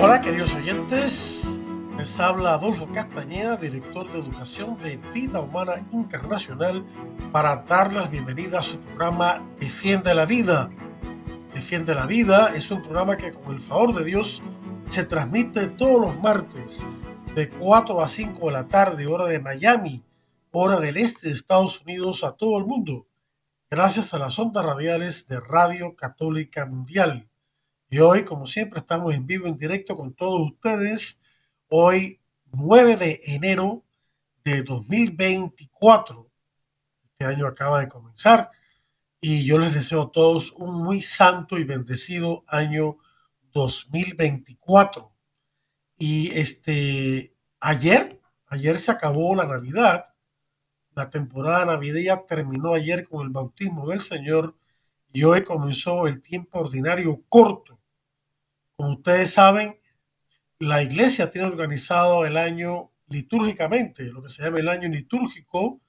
Hola queridos oyentes, les habla Adolfo Castañeda, director de Educación de Vida Humana Internacional, para dar las bienvenidas a su programa Defiende la Vida. Defiende la Vida es un programa que con el favor de Dios se transmite todos los martes de 4 a 5 de la tarde, hora de Miami, hora del este de Estados Unidos, a todo el mundo, gracias a las ondas radiales de Radio Católica Mundial. Y hoy, como siempre, estamos en vivo, en directo con todos ustedes. Hoy, 9 de enero de 2024. Este año acaba de comenzar y yo les deseo a todos un muy santo y bendecido año 2024. Y este, ayer, ayer se acabó la Navidad. La temporada navideña terminó ayer con el bautismo del Señor y hoy comenzó el tiempo ordinario corto como ustedes saben, la iglesia tiene organizado el año litúrgicamente, lo que se llama el año litúrgico,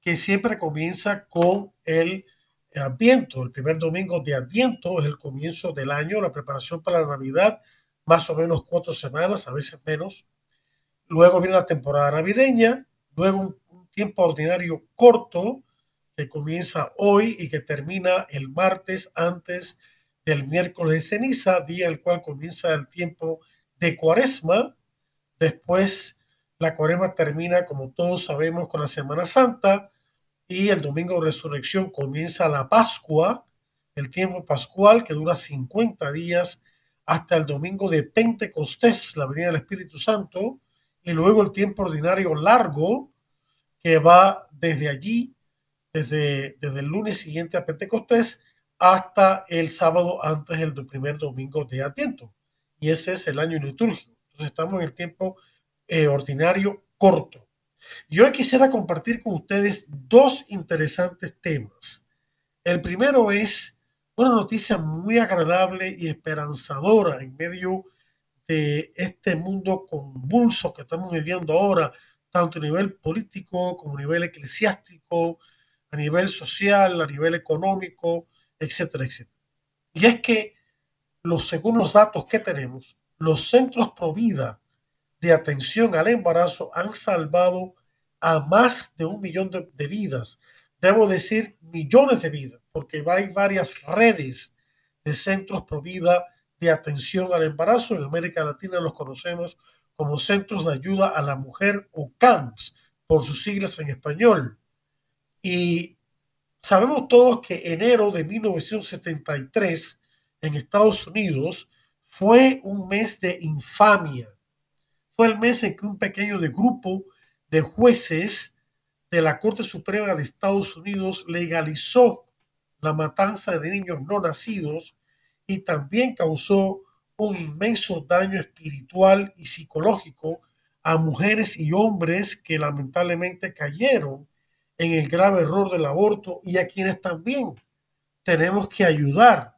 que siempre comienza con el Adviento. El primer domingo de Adviento es el comienzo del año, la preparación para la Navidad, más o menos cuatro semanas, a veces menos. Luego viene la temporada navideña, luego un, tiempo ordinario corto que comienza hoy y que termina el martes antes de del miércoles de ceniza, día el cual comienza el tiempo de cuaresma. Después la cuaresma termina, como todos sabemos, con la Semana Santa y el domingo de resurrección comienza la Pascua, el tiempo pascual que dura 50 días hasta el domingo de Pentecostés, la venida del Espíritu Santo, y luego el tiempo ordinario largo que va desde allí, desde, desde el lunes siguiente a Pentecostés, hasta el sábado antes del primer domingo de Adviento. Y ese es el año litúrgico. Entonces estamos en el tiempo eh, ordinario corto. Yo quisiera compartir con ustedes dos interesantes temas. El primero es una noticia muy agradable y esperanzadora en medio de este mundo convulso que estamos viviendo ahora, tanto a nivel político como a nivel eclesiástico, a nivel social, a nivel económico, etcétera, etcétera. Y es que, los, según los datos que tenemos, los centros pro vida de atención al embarazo han salvado a más de un millón de, de vidas. Debo decir millones de vidas, porque hay varias redes de centros pro vida de atención al embarazo. En América Latina los conocemos como Centros de Ayuda a la Mujer o CAMPS, por sus siglas en español. Y Sabemos todos que enero de 1973 en Estados Unidos fue un mes de infamia. Fue el mes en que un pequeño grupo de jueces de la Corte Suprema de Estados Unidos legalizó la matanza de niños no nacidos y también causó un inmenso daño espiritual y psicológico a mujeres y hombres que lamentablemente cayeron en el grave error del aborto y a quienes también tenemos que ayudar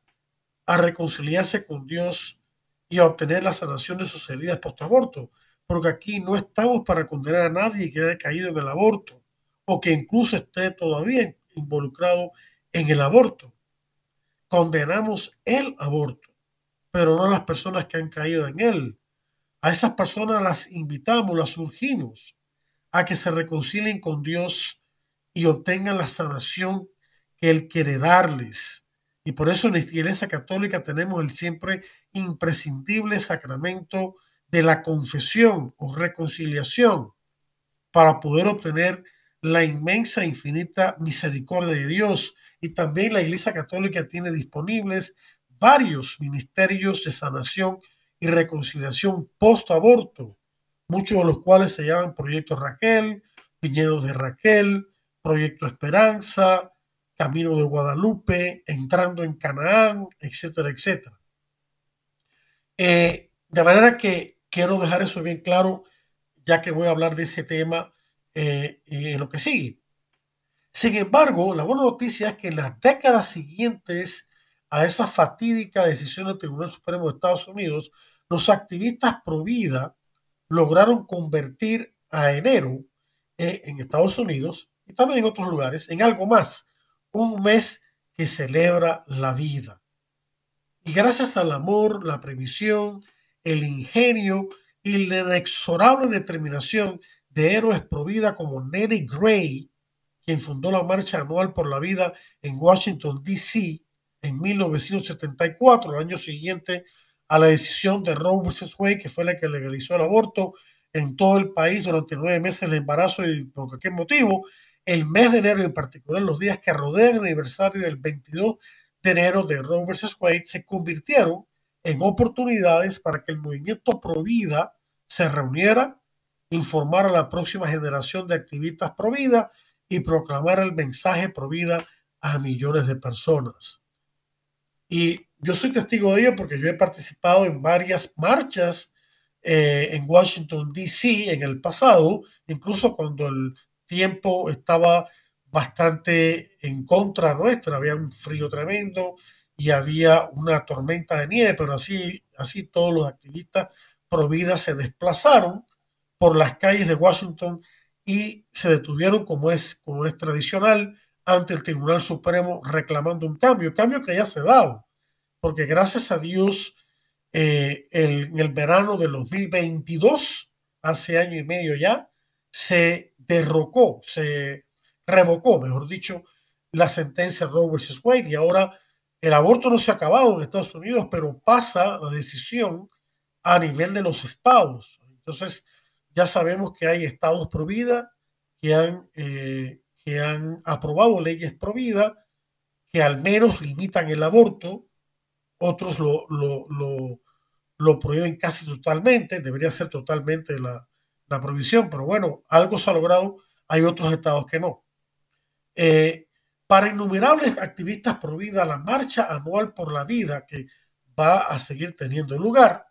a reconciliarse con Dios y a obtener la sanación de sus heridas post-aborto, porque aquí no estamos para condenar a nadie que haya caído en el aborto o que incluso esté todavía involucrado en el aborto. Condenamos el aborto, pero no a las personas que han caído en él. A esas personas las invitamos, las urgimos a que se reconcilien con Dios y obtengan la sanación que Él quiere darles. Y por eso en la Iglesia Católica tenemos el siempre imprescindible sacramento de la confesión o reconciliación para poder obtener la inmensa, infinita misericordia de Dios. Y también la Iglesia Católica tiene disponibles varios ministerios de sanación y reconciliación post-aborto, muchos de los cuales se llaman Proyecto Raquel, Viñedos de Raquel, Proyecto Esperanza, Camino de Guadalupe, entrando en Canaán, etcétera, etcétera. Eh, de manera que quiero dejar eso bien claro, ya que voy a hablar de ese tema eh, en lo que sigue. Sin embargo, la buena noticia es que en las décadas siguientes a esa fatídica decisión del Tribunal Supremo de Estados Unidos, los activistas pro vida lograron convertir a enero eh, en Estados Unidos y también en otros lugares en algo más, un mes que celebra la vida. Y gracias al amor, la previsión, el ingenio y la inexorable determinación de héroes pro vida como Nelly Gray, quien fundó la Marcha Anual por la Vida en Washington, D.C. en 1974, el año siguiente a la decisión de Roe vs. Wade, que fue la que legalizó el aborto en todo el país durante nueve meses el embarazo y por qué motivo, el mes de enero, en particular los días que rodean el aniversario del 22 de enero de Roe vs. Wade, se convirtieron en oportunidades para que el movimiento pro vida se reuniera, informara a la próxima generación de activistas pro vida y proclamar el mensaje pro vida a millones de personas. Y yo soy testigo de ello porque yo he participado en varias marchas eh, en Washington, D.C. en el pasado, incluso cuando el tiempo estaba bastante en contra nuestra, había un frío tremendo y había una tormenta de nieve, pero así, así todos los activistas pro vida se desplazaron por las calles de Washington y se detuvieron como es, como es tradicional ante el Tribunal Supremo reclamando un cambio, cambio que ya se ha dado, porque gracias a Dios eh, en el verano del 2022, hace año y medio ya, se derrocó, se revocó, mejor dicho, la sentencia Roe vs. Wade y ahora el aborto no se ha acabado en Estados Unidos, pero pasa la decisión a nivel de los estados. Entonces, ya sabemos que hay estados pro vida que han, eh, que han aprobado leyes pro vida que al menos limitan el aborto, otros lo, lo, lo, lo prohíben casi totalmente, debería ser totalmente la, la, prohibición, pero bueno, algo se ha logrado, hay otros estados que no. Eh, para innumerables activistas pro la marcha anual por la vida que va a seguir teniendo lugar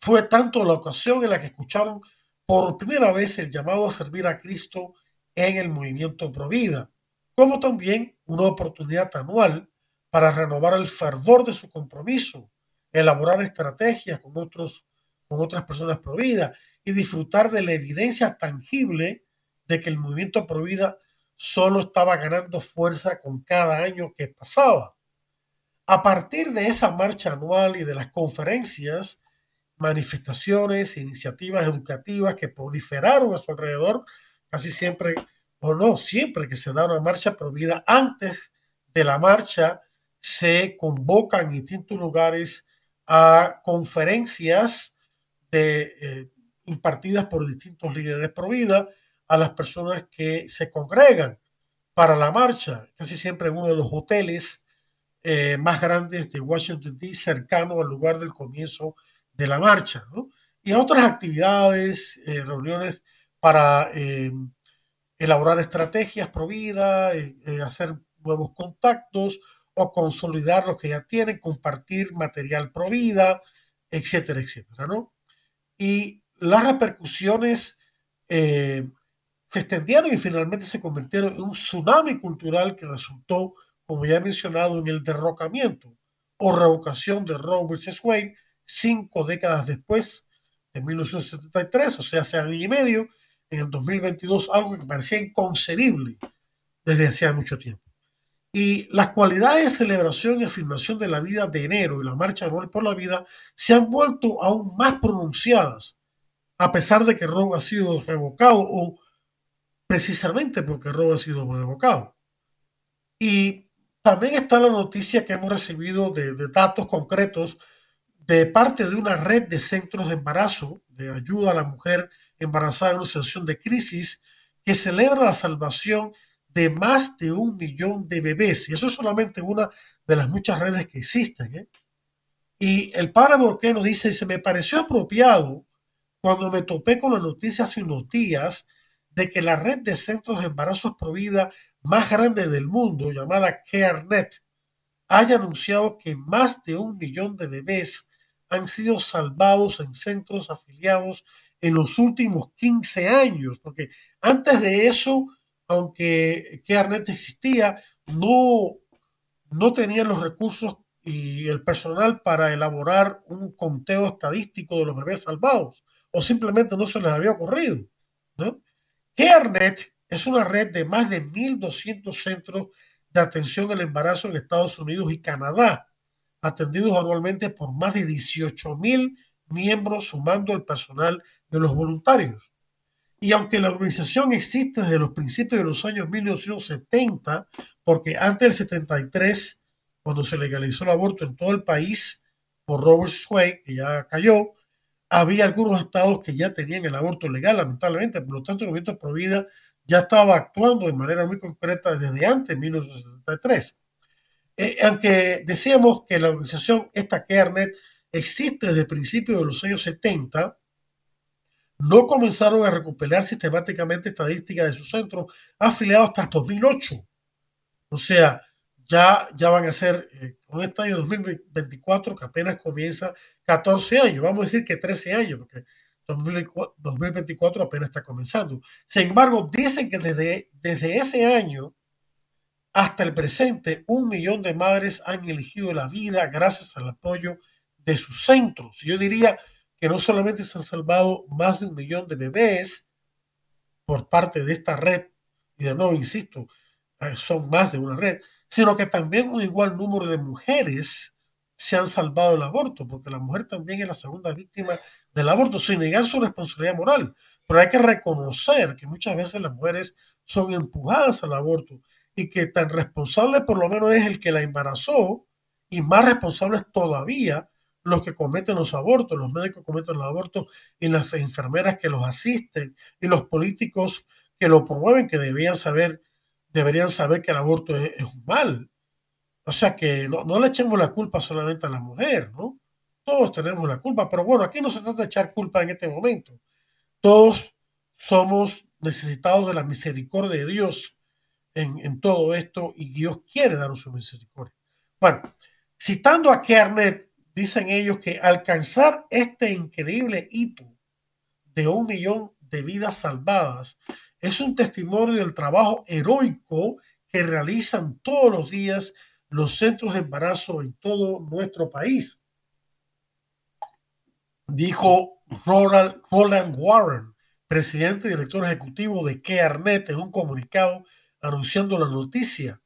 fue tanto la ocasión en la que escucharon por primera vez el llamado a servir a Cristo en el movimiento Provida, como también una oportunidad anual para renovar el fervor de su compromiso, elaborar estrategias con, otros, con otras personas Provida y disfrutar de la evidencia tangible de que el movimiento Provida solo estaba ganando fuerza con cada año que pasaba. A partir de esa marcha anual y de las conferencias, manifestaciones, iniciativas educativas que proliferaron a su alrededor, casi siempre, o no, siempre que se da una marcha prohibida, antes de la marcha se convocan en distintos lugares a conferencias de, eh, impartidas por distintos líderes pro vida a las personas que se congregan para la marcha, casi siempre en uno de los hoteles eh, más grandes de Washington, D.C., cercano al lugar del comienzo de la marcha, ¿no? y otras actividades, eh, reuniones para eh, elaborar estrategias pro vida, eh, hacer nuevos contactos o consolidar lo que ya tienen, compartir material pro vida, etcétera, etcétera, ¿no? Y las repercusiones se extendieron y finalmente se convirtieron en un tsunami cultural que resultó, como ya he mencionado, en el derrocamiento o revocación de Roe vs. Wade, cinco décadas después, en 1973, o sea, hace año y medio, en el 2022, algo que parecía inconcebible desde hacía mucho tiempo. Y las cualidades de celebración y afirmación de la vida de enero y la marcha anual por la vida se han vuelto aún más pronunciadas, a pesar de que Roe ha sido revocado o precisamente porque Roe ha sido revocado. Y también está la noticia que hemos recibido de, de datos concretos de parte de una red de centros de embarazo, de ayuda a la mujer embarazada en una situación de crisis, que celebra la salvación de más de un millón de bebés. Y eso es solamente una de las muchas redes que existen. ¿eh? Y el padre Borqueno dice, se me pareció apropiado cuando me topé con la noticia hace unos días de que la red de centros de embarazos provida más grande del mundo, llamada CareNet, haya anunciado que más de un millón de bebés han sido salvados en centros afiliados en los últimos 15 años, porque antes de eso, aunque Kearnet existía, no, no tenían los recursos y el personal para elaborar un conteo estadístico de los bebés salvados, o simplemente no se les había ocurrido. ¿no? CareNet es una red de más de 1.200 centros de atención al embarazo en Estados Unidos y Canadá, atendidos anualmente por más de 18.000 miembros, sumando el personal de los voluntarios. Y aunque la organización existe desde los principios de los años 1970, porque antes del 73, cuando se legalizó el aborto en todo el país por Robert Sway, que ya cayó, había algunos estados que ya tenían el aborto legal, lamentablemente. Por lo tanto, el movimiento Pro Vida ya estaba actuando de manera muy concreta desde antes de 1973. Eh, aunque decíamos que la organización, esta CareNet, existe desde principios de los años 70, no comenzaron a recuperar sistemáticamente estadísticas de sus centros afiliados hasta 2008. O sea, ya, ya van a ser, eh, con este año 2024, que apenas comienza 14 años, vamos a decir que 13 años, porque 2024 apenas está comenzando. Sin embargo, dicen que desde, desde ese año hasta el presente, un millón de madres han elegido la vida gracias al apoyo de sus centros. Yo diría que no solamente se han salvado más de un millón de bebés por parte de esta red, y de nuevo insisto, eh, son más de una red, sino que también un igual número de mujeres se han salvado del aborto, porque la mujer también es la segunda víctima del aborto, sin negar su responsabilidad moral. Pero hay que reconocer que muchas veces las mujeres son empujadas al aborto y que tan responsable por lo menos es el que la embarazó y más responsables todavía los que cometen los abortos, los médicos cometen los abortos y las enfermeras que los asisten y los políticos que lo promueven, que deberían saber, deberían saber que el aborto es, es un mal. O sea que no, no, le echemos la culpa solamente a la mujer, ¿no? Todos tenemos la culpa, pero bueno, aquí no se trata de echar culpa en este momento. Todos somos necesitados de la misericordia de Dios en, en todo esto y Dios quiere darnos su misericordia. Bueno, citando a Kernet, dicen ellos que alcanzar este increíble hito de un millón de vidas salvadas es un testimonio del trabajo heroico que realizan todos los días los centros de embarazo en todo nuestro país. Dijo Roland Warren, presidente y director ejecutivo de CareNet, en un comunicado anunciando la noticia.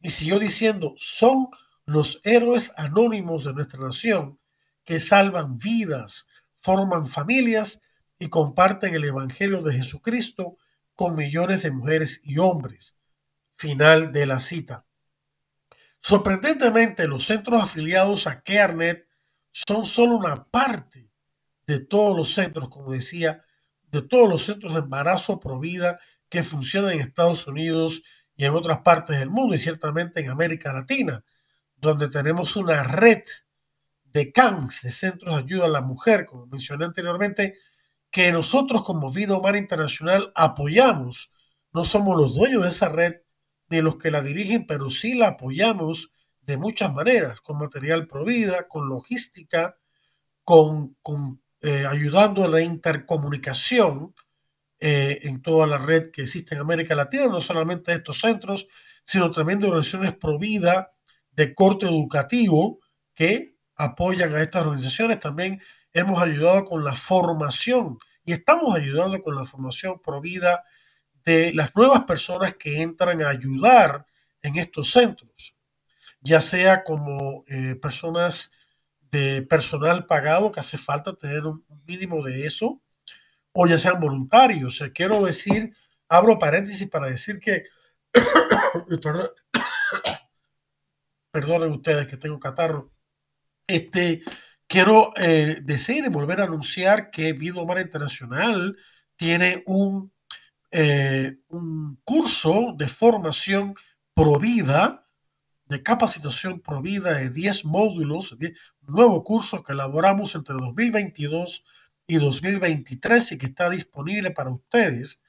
Y siguió diciendo, son los héroes anónimos de nuestra nación que salvan vidas, forman familias y comparten el Evangelio de Jesucristo con millones de mujeres y hombres. Final de la cita. Sorprendentemente, los centros afiliados a CareNet son solo una parte de todos los centros, como decía, de todos los centros de embarazo pro vida que funcionan en Estados Unidos y en otras partes del mundo y ciertamente en América Latina, donde tenemos una red de CANS, de Centros de Ayuda a la Mujer, como mencioné anteriormente, que nosotros como Vida Humana Internacional apoyamos. No somos los dueños de esa red, ni los que la dirigen, pero sí la apoyamos de muchas maneras, con material provida, con logística, con, con eh, ayudando a la intercomunicación eh, en toda la red que existe en América Latina, no solamente estos centros, sino también de organizaciones provida de corte educativo que apoyan a estas organizaciones. También hemos ayudado con la formación y estamos ayudando con la formación provida de las nuevas personas que entran a ayudar en estos centros, ya sea como eh, personas de personal pagado, que hace falta tener un mínimo de eso, o ya sean voluntarios. quiero decir, abro paréntesis para decir que, perdonen ustedes que tengo catarro, este, quiero eh, decir y volver a anunciar que Humana Internacional tiene un eh, un curso de formación provida, de capacitación provida de 10 módulos, un nuevo curso que elaboramos entre 2022 y 2023 y que está disponible para ustedes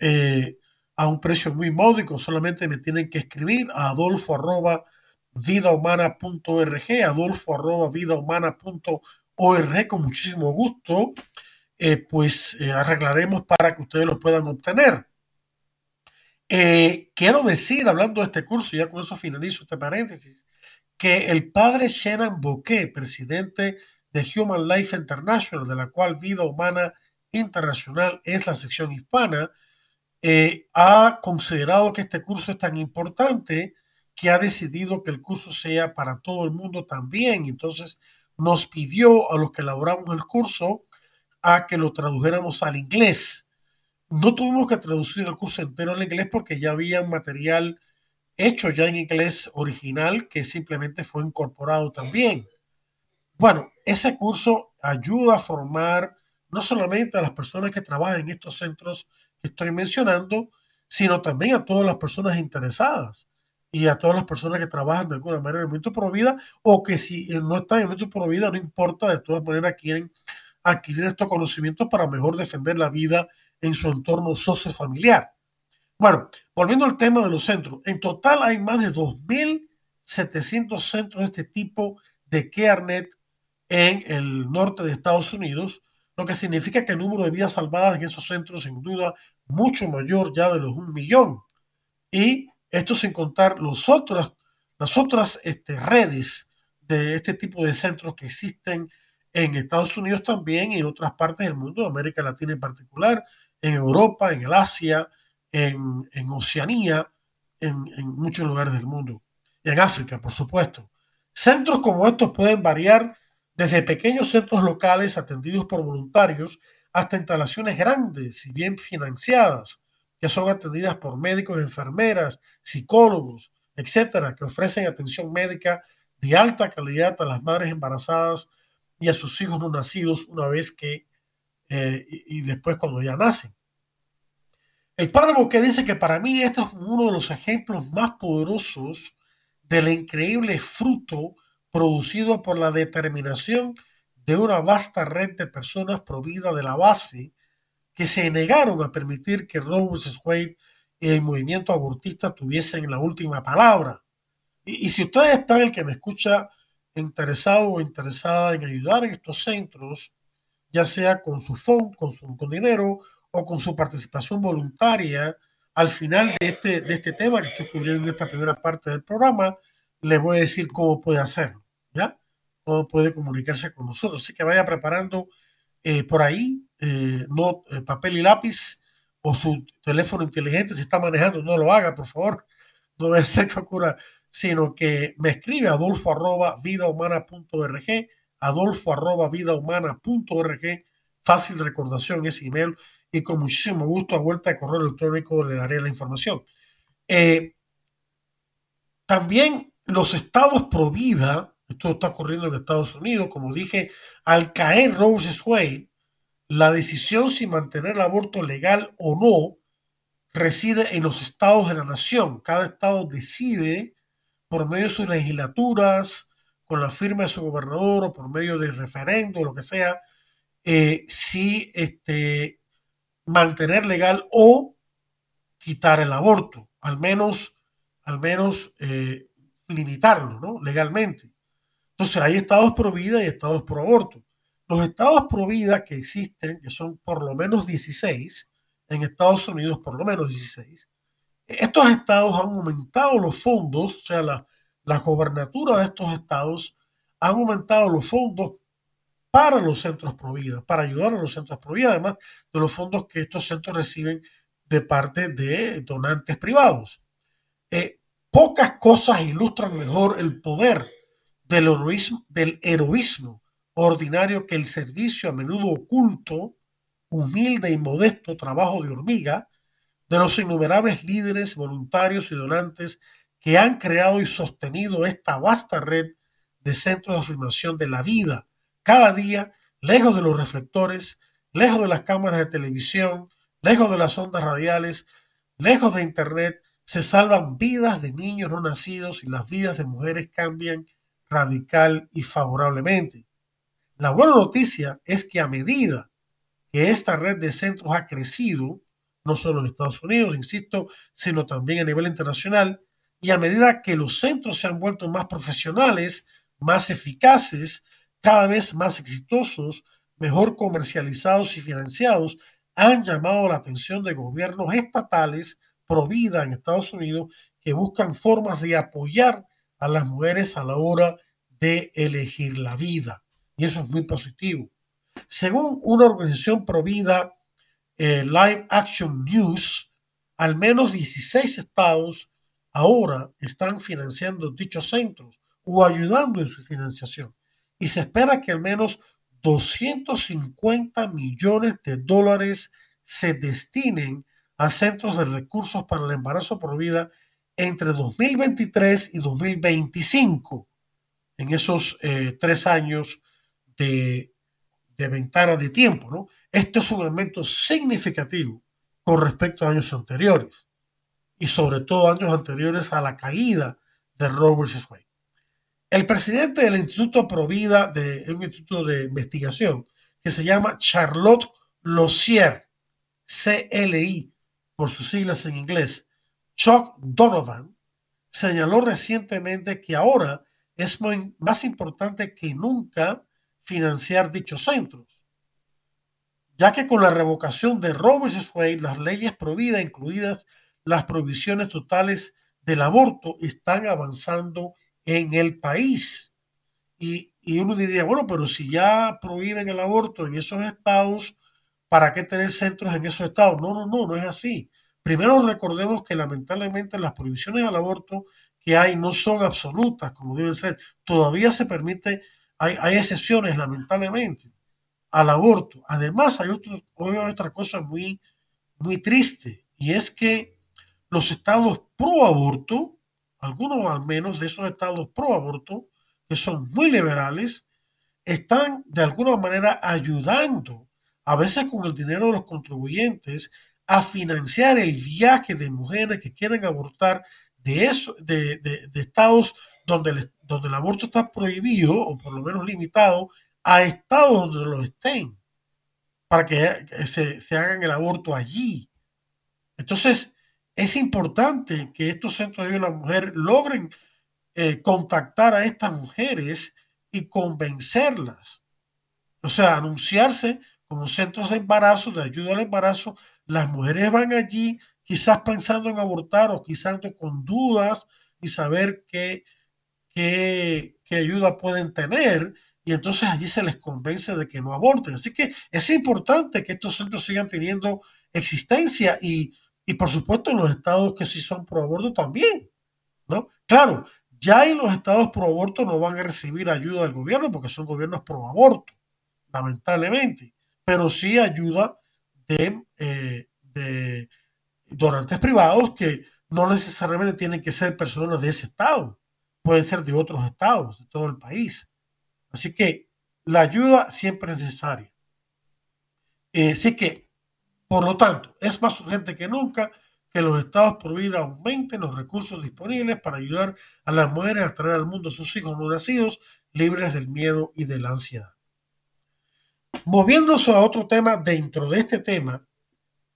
eh, a un precio muy módico. Solamente me tienen que escribir a adolfo arroba vidahumana.org, adolfo arroba vidahumana.org con muchísimo gusto, eh, pues eh, arreglaremos para que ustedes lo puedan obtener. quiero decir, hablando de este curso, ya con eso finalizo este paréntesis, que el padre Shannon Bouquet, presidente de Human Life International, de la cual Vida Humana Internacional es la sección hispana, eh, ha considerado que este curso es tan importante que ha decidido que el curso sea para todo el mundo también. Entonces nos pidió a los que elaboramos el curso a que lo tradujéramos al inglés. No tuvimos que traducir el curso entero al inglés porque ya había material hecho ya en inglés original que simplemente fue incorporado también. Bueno, ese curso ayuda a formar no solamente a las personas que trabajan en estos centros que estoy mencionando, sino también a todas las personas interesadas y a todas las personas que trabajan de alguna manera en el movimiento por vida o que si no están en el movimiento por vida, no importa, de todas maneras quieren adquirir estos conocimientos para mejor defender la vida en su entorno sociofamiliar. Bueno, volviendo al tema de los centros, en total hay más de 2.700 centros de este tipo de CareNet en el norte de Estados Unidos, lo que significa que el número de vidas salvadas en esos centros sin duda mucho mayor ya de los un millón. Y esto sin contar los otros, las otras este, redes de este tipo de centros que existen en Estados Unidos también y en otras partes del mundo, América Latina en particular, en Europa, en el Asia, en, Oceanía, en, en muchos lugares del mundo, y en África, por supuesto. Centros como estos pueden variar desde pequeños centros locales atendidos por voluntarios hasta instalaciones grandes y bien financiadas, que son atendidas por médicos, enfermeras, psicólogos, etcétera, que ofrecen atención médica de alta calidad a las madres embarazadas y a sus hijos no nacidos una vez que eh, y, después cuando ya nacen. El padre que dice que para mí este es uno de los ejemplos más poderosos del increíble fruto producido por la determinación de una vasta red de personas providas de la base que se negaron a permitir que Roe. Wade y el movimiento abortista tuviesen la última palabra. Y, si usted está el que me escucha interesado o interesada en ayudar en estos centros, ya sea con su fondo, con su con dinero o con su participación voluntaria, al final de este, de este tema que estoy cubriendo en esta primera parte del programa, le voy a decir cómo puede hacerlo, ¿ya? Cómo puede comunicarse con nosotros. Así que vaya preparando eh, por ahí, eh, no, eh, papel y lápiz o su teléfono inteligente, si está manejando, no lo haga, por favor. No a ser que ocurra, sino que me escribe adolfo arroba vidahumana.org, adolfo arroba vidahumana.org, fácil recordación ese email y con muchísimo gusto a vuelta de correo electrónico le daré la información. también los estados pro vida, esto está ocurriendo en Estados Unidos, como dije, al caer Rose Wade, la decisión si mantener el aborto legal o no reside en los estados de la nación. Cada estado decide por medio de sus legislaturas, con la firma de su gobernador o por medio de referendo lo que sea, eh, si este, mantener legal o quitar el aborto, al menos, al menos eh, limitarlo, ¿no? Legalmente. Entonces hay estados pro vida y estados pro aborto. Los estados pro vida que existen, que son por lo menos 16, en Estados Unidos por lo menos 16, estos estados han aumentado los fondos, o sea, la, la gobernatura de estos estados han aumentado los fondos para los centros pro vida, para ayudar a los centros pro vida, además de los fondos que estos centros reciben de parte de donantes privados. Eh, Pocas cosas ilustran mejor el poder del heroísmo, del heroísmo ordinario que el servicio a menudo oculto, humilde y modesto trabajo de hormiga de los innumerables líderes, voluntarios y donantes que han creado y sostenido esta vasta red de centros de afirmación de la vida, cada día lejos de los reflectores, lejos de las cámaras de televisión, lejos de las ondas radiales, lejos de Internet, se salvan vidas de niños no nacidos y las vidas de mujeres cambian radical y favorablemente. La buena noticia es que a medida que esta red de centros ha crecido, no solo en Estados Unidos, insisto, sino también a nivel internacional, y a medida que los centros se han vuelto más profesionales, más eficaces, cada vez más exitosos, mejor comercializados y financiados, han llamado la atención de gobiernos estatales pro vida en Estados Unidos que buscan formas de apoyar a las mujeres a la hora de elegir la vida. Y eso es muy positivo. Según una organización pro vida, eh, Live Action News, al menos 16 estados ahora están financiando dichos centros o ayudando en su financiación. Y se espera que al menos 250 millones de dólares se destinen a centros de recursos para el embarazo por vida entre 2023 y 2025, en esos eh, tres años de, de ventana de tiempo. ¿no? Esto es un aumento significativo con respecto a años anteriores y sobre todo años anteriores a la caída de Roe vs. Wade. El presidente del Instituto Provida, de un instituto de investigación que se llama Charlotte Lossier, CLI, por sus siglas en inglés, Chuck Donovan, señaló recientemente que ahora es más importante que nunca financiar dichos centros, ya que con la revocación de Roe vs. Wade, las leyes prohibidas, incluidas las prohibiciones totales del aborto, están avanzando en el país. Y, y uno diría, bueno, pero si ya prohíben el aborto en esos estados, ¿para qué tener centros en esos estados? No, no, no, no es así. Primero recordemos que lamentablemente las prohibiciones al aborto que hay no son absolutas como deben ser. Todavía se permite, hay, hay excepciones lamentablemente al aborto. Además hay, otro, otra cosa muy, muy triste y es que los estados pro aborto, algunos al menos de esos estados pro aborto, que son muy liberales, están de alguna manera ayudando a veces con el dinero de los contribuyentes, a financiar el viaje de mujeres que quieren abortar de, eso, de, estados donde, donde el aborto está prohibido o por lo menos limitado a estados donde lo estén, para que se, hagan el aborto allí. Entonces, es importante que estos centros de la mujer logren eh, contactar a estas mujeres y convencerlas. O sea, anunciarse como centros de embarazo, de ayuda al embarazo, las mujeres van allí quizás pensando en abortar o quizás con dudas y saber qué, qué, qué ayuda pueden tener y entonces allí se les convence de que no aborten. Así que es importante que estos centros sigan teniendo existencia y, y por supuesto los estados que sí son pro aborto también, ¿no? Claro, ya en los estados pro aborto no van a recibir ayuda del gobierno porque son gobiernos pro aborto, lamentablemente pero sí ayuda eh, de, donantes privados que no necesariamente tienen que ser personas de ese estado, pueden ser de otros estados, de todo el país. Así que la ayuda siempre es necesaria. Eh, así que, por lo tanto, es más urgente que nunca que los estados por vida aumenten los recursos disponibles para ayudar a las mujeres a traer al mundo a sus hijos no nacidos libres del miedo y de la ansiedad. Moviéndonos a otro tema dentro de este tema,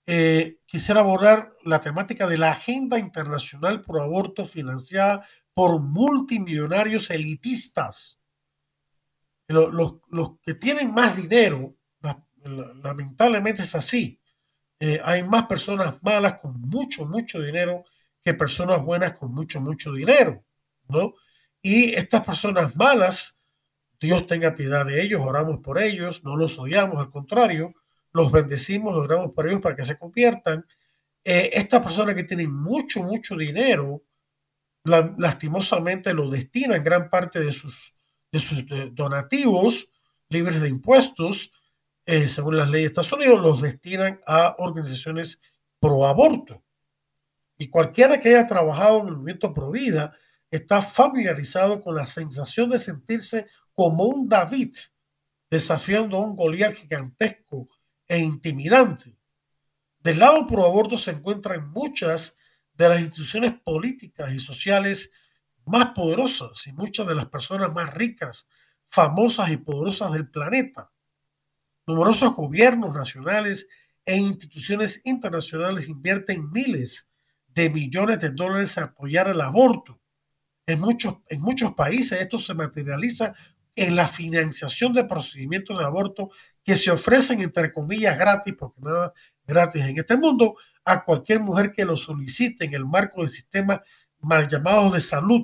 eh, quisiera abordar la temática de la Agenda Internacional por Aborto financiada por multimillonarios elitistas. Los, que tienen más dinero, lamentablemente es así. Eh, hay más personas malas con mucho, mucho dinero que personas buenas con mucho, mucho dinero, ¿no? Y estas personas malas Dios tenga piedad de ellos, oramos por ellos, no los odiamos, al contrario, los bendecimos, oramos por ellos para que se conviertan. Eh, estas personas que tienen mucho, mucho dinero, lastimosamente lo destinan gran parte de sus, de sus donativos libres de impuestos, eh, según las leyes de Estados Unidos, los destinan a organizaciones pro aborto. Y cualquiera que haya trabajado en el movimiento pro vida está familiarizado con la sensación de sentirse como un David desafiando a un Goliat gigantesco e intimidante. Del lado pro aborto se encuentran muchas de las instituciones políticas y sociales más poderosas y muchas de las personas más ricas, famosas y poderosas del planeta. Numerosos gobiernos nacionales e instituciones internacionales invierten miles de millones de dólares a apoyar el aborto. En muchos, en muchos países esto se materializa en la financiación de procedimientos de aborto que se ofrecen, entre comillas, gratis, porque nada gratis en este mundo, a cualquier mujer que lo solicite en el marco del sistema mal llamados de salud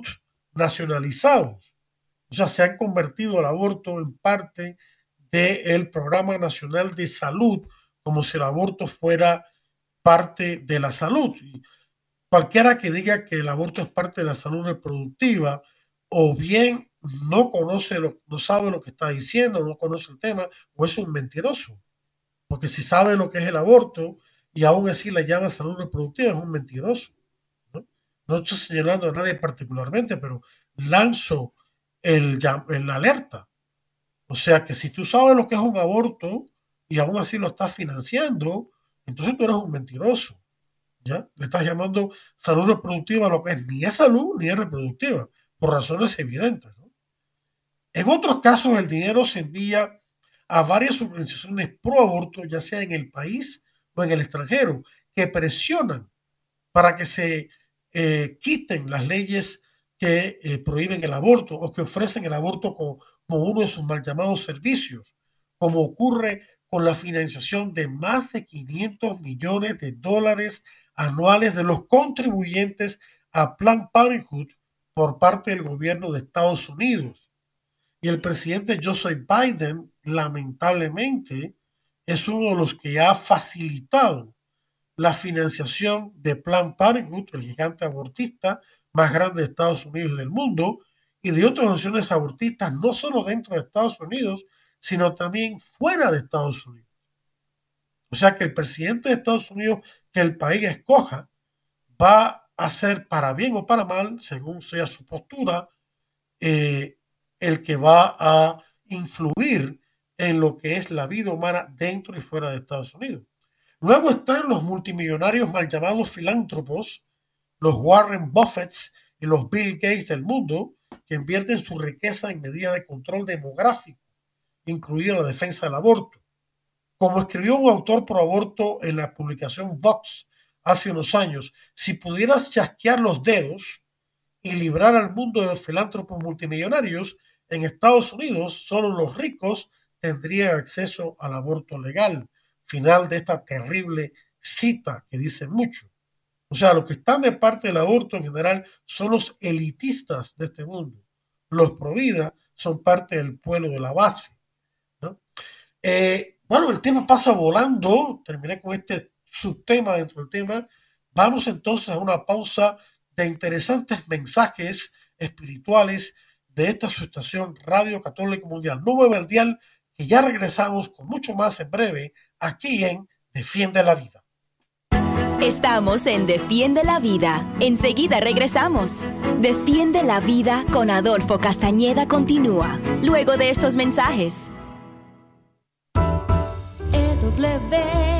nacionalizados. O sea, se han convertido el aborto en parte del Programa Nacional de Salud, como si el aborto fuera parte de la salud. Cualquiera que diga que el aborto es parte de la salud reproductiva, o bien no conoce, lo, no sabe lo que está diciendo, no conoce el tema, o es un mentiroso. Porque si sabe lo que es el aborto y aún así le llama salud reproductiva, es un mentiroso. No, estoy señalando a nadie particularmente, pero lanzo el, el alerta. O sea que si tú sabes lo que es un aborto y aún así lo estás financiando, entonces tú eres un mentiroso. ¿Ya? Le estás llamando salud reproductiva a lo que es ni es salud ni es reproductiva, por razones evidentes. En otros casos, el dinero se envía a varias organizaciones pro aborto, ya sea en el país o en el extranjero, que presionan para que se eh, quiten las leyes que eh, prohíben el aborto o que ofrecen el aborto como, uno de sus mal llamados servicios, como ocurre con la financiación de más de 500 millones de dólares anuales de los contribuyentes a Planned Parenthood por parte del gobierno de Estados Unidos. Y el presidente Joseph Biden, lamentablemente, es uno de los que ha facilitado la financiación de Planned Parenthood, el gigante abortista más grande de Estados Unidos y del mundo, y de otras organizaciones abortistas, no solo dentro de Estados Unidos, sino también fuera de Estados Unidos. O sea que el presidente de Estados Unidos, que el país escoja, va a ser para bien o para mal, según sea su postura, eh, el que va a influir en lo que es la vida humana dentro y fuera de Estados Unidos. Luego están los multimillonarios mal llamados filántropos, los Warren Buffetts y los Bill Gates del mundo, que invierten su riqueza en medidas de control demográfico incluida la defensa del aborto. Como escribió un autor pro aborto en la publicación Vox hace unos años, si pudieras chasquear los dedos y librar al mundo de los filántropos multimillonarios, en Estados Unidos solo los ricos tendrían acceso al aborto legal. Final de esta terrible cita que dice mucho. O sea, los que están de parte del aborto en general son los elitistas de este mundo. Los pro vida son parte del pueblo de la base. Eh, bueno, el tema pasa volando. Terminé con este subtema dentro del tema. Vamos entonces a una pausa de interesantes mensajes espirituales de esta asociación Radio Católica Mundial. No mueve el dial, que ya regresamos con mucho más en breve aquí en Defiende la Vida. Estamos en Defiende la Vida. Enseguida regresamos. Defiende la Vida con Adolfo Castañeda continúa, luego de estos mensajes. WTN,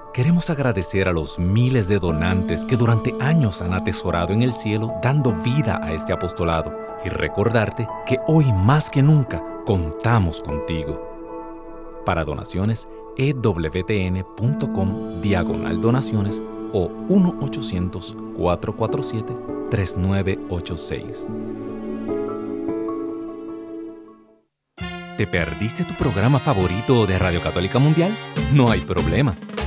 queremos agradecer a los miles de donantes que durante años han atesorado en el cielo dando vida a este apostolado y recordarte que hoy más que nunca contamos contigo. Para donaciones, ewtn.com diagonal donaciones o 1-800-447-3986. ¿Te perdiste tu programa favorito de Radio Católica Mundial? No hay problema.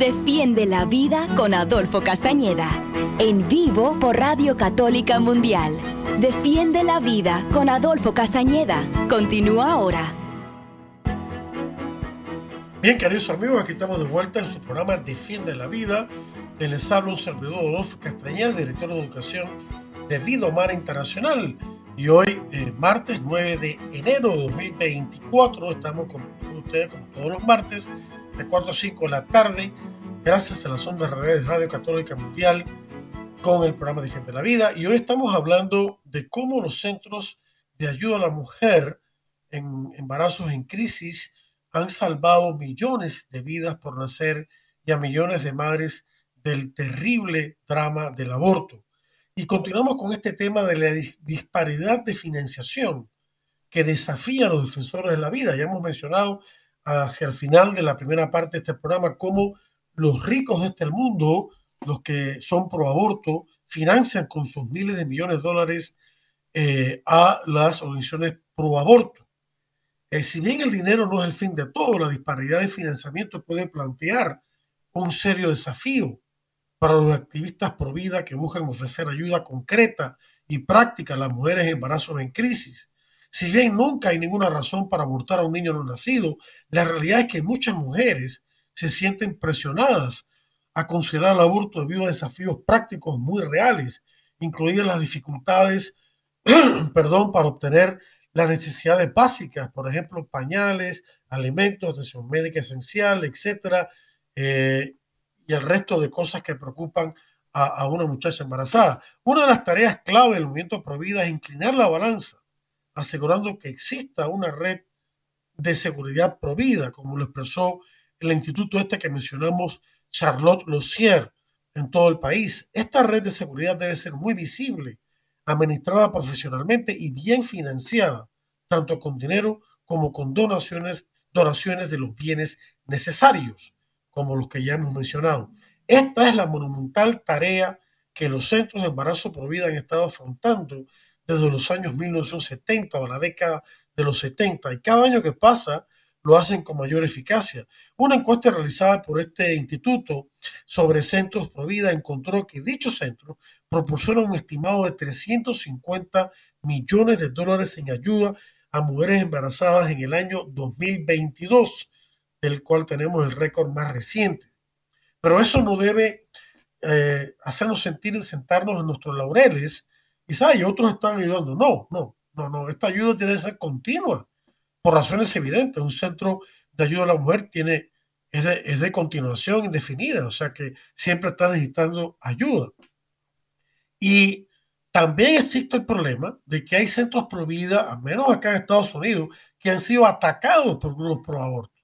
Defiende la Vida con Adolfo Castañeda. En vivo por Radio Católica Mundial. Defiende la Vida con Adolfo Castañeda. Continúa ahora. Bien, queridos amigos, aquí estamos de vuelta en su programa Defiende la Vida. Les habla un servidor Adolfo Castañeda, director de educación de Vida Mar Internacional. Y hoy, eh, martes 9 de enero de 2024, estamos con ustedes como todos los martes de 4 a 5 de la tarde, gracias a las ondas redes Radio Católica Mundial con el programa Defiende la Vida. Y hoy estamos hablando de cómo los centros de ayuda a la mujer en embarazos en crisis han salvado millones de vidas por nacer y a millones de madres del terrible drama del aborto. Y continuamos con este tema de la disparidad de financiación que desafía a los defensores de la vida. Ya hemos mencionado hacia el final de la primera parte de este programa cómo los ricos de este mundo, los que son pro aborto, financian con sus miles de millones de dólares eh, a las organizaciones pro aborto. Eh, si bien el dinero no es el fin de todo, la disparidad de financiamiento puede plantear un serio desafío para los activistas pro vida que buscan ofrecer ayuda concreta y práctica a las mujeres en embarazos en crisis. Si bien nunca hay ninguna razón para abortar a un niño no nacido, la realidad es que muchas mujeres se sienten presionadas a considerar el aborto debido a desafíos prácticos muy reales, incluidas las dificultades perdón, para obtener las necesidades básicas, por ejemplo, pañales, alimentos, atención médica esencial, etcétera, eh, y el resto de cosas que preocupan a, a, una muchacha embarazada. Una de las tareas clave del movimiento Provida es inclinar la balanza, asegurando que exista una red de seguridad provida, como lo expresó el instituto este que mencionamos, Charlotte Lossier, en todo el país. Esta red de seguridad debe ser muy visible administrada profesionalmente y bien financiada, tanto con dinero como con donaciones, donaciones de los bienes necesarios, como los que ya hemos mencionado. Esta es la monumental tarea que los centros de embarazo por vida han estado afrontando desde los años 1970 o la década de los 70 y cada año que pasa lo hacen con mayor eficacia. Una encuesta realizada por este instituto sobre centros por vida encontró que dichos centros proporciona un estimado de 350 millones de dólares en ayuda a mujeres embarazadas en el año 2022, del cual tenemos el récord más reciente. Pero eso no debe eh, hacernos sentir y sentarnos en nuestros laureles y ¿sabes? otros están ayudando. No, no, no, no. Esta ayuda tiene que ser continua por razones evidentes. Un centro de ayuda a la mujer tiene, es de, continuación indefinida, o sea que siempre está necesitando ayuda. Y también existe el problema de que hay centros pro vida, al menos acá en Estados Unidos, que han sido atacados por grupos pro aborto.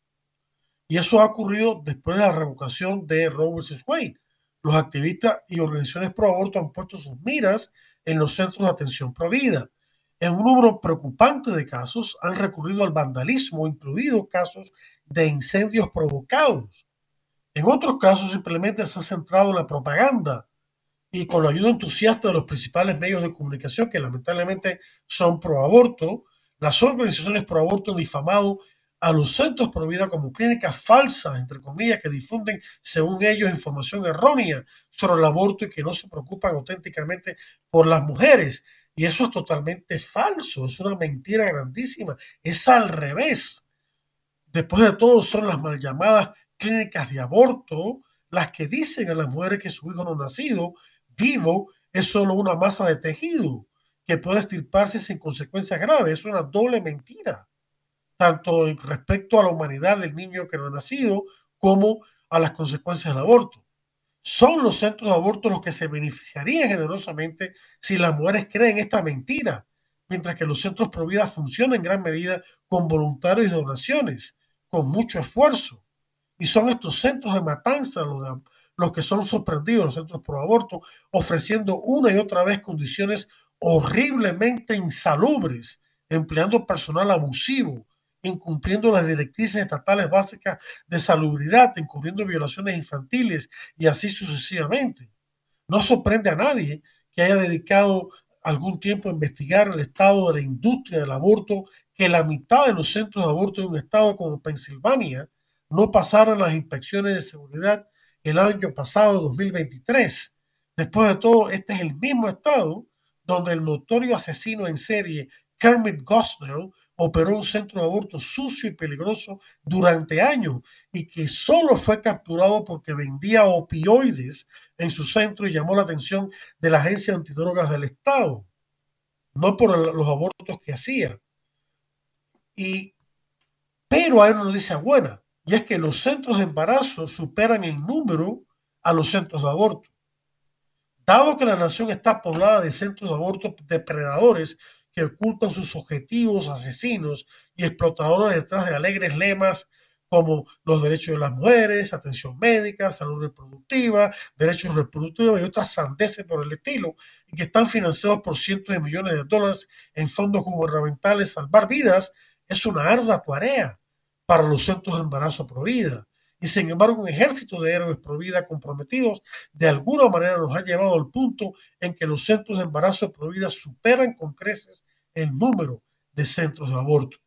Y eso ha ocurrido después de la revocación de Roe vs. Wade. Los activistas y organizaciones pro aborto han puesto sus miras en los centros de atención pro vida. En un número preocupante de casos han recurrido al vandalismo, incluidos casos de incendios provocados. En otros casos simplemente se ha centrado en la propaganda y con la ayuda entusiasta de los principales medios de comunicación que lamentablemente son pro aborto, las organizaciones pro aborto han difamado a los centros pro vida como clínicas falsas, entre comillas, que difunden, según ellos, información errónea sobre el aborto y que no se preocupan auténticamente por las mujeres. Y eso es totalmente falso, es una mentira grandísima, es al revés. Después de todo, son las mal llamadas clínicas de aborto las que dicen a las mujeres que su hijo no nacido vivo es solo una masa de tejido que puede estirparse sin consecuencias graves. Es una doble mentira, tanto respecto a la humanidad del niño que no ha nacido como a las consecuencias del aborto. Son los centros de aborto los que se beneficiarían generosamente si las mujeres creen esta mentira, mientras que los centros pro vida funcionan en gran medida con voluntarios y donaciones, con mucho esfuerzo. Y son estos centros de matanza los los que son sorprendidos en los centros pro aborto, ofreciendo una y otra vez condiciones horriblemente insalubres, empleando personal abusivo, incumpliendo las directrices estatales básicas de salubridad, incurriendo violaciones infantiles y así sucesivamente. No sorprende a nadie que haya dedicado algún tiempo a investigar el estado de la industria del aborto, que la mitad de los centros de aborto de un estado como Pensilvania no pasaron las inspecciones de seguridad el año pasado, 2023. Después de todo, este es el mismo estado donde el notorio asesino en serie Kermit Gosnell operó un centro de aborto sucio y peligroso durante años y que solo fue capturado porque vendía opioides en su centro y llamó la atención de la agencia antidrogas del Estado, no por los abortos que hacía. Y, pero hay una noticia buena, y es que los centros de embarazo superan en número a los centros de aborto. Dado que la nación está poblada de centros de aborto depredadores que ocultan sus objetivos asesinos y explotadores detrás de alegres lemas como los derechos de las mujeres, atención médica, salud reproductiva, derechos reproductivos y otras sandeces por el estilo, y que están financiados por cientos de millones de dólares en fondos gubernamentales, salvar vidas es una ardua tarea para los centros de embarazo pro vida. Y sin embargo, un ejército de héroes pro vida comprometidos de alguna manera nos ha llevado al punto en que los centros de embarazo pro vida superan con creces el número de centros de aborto.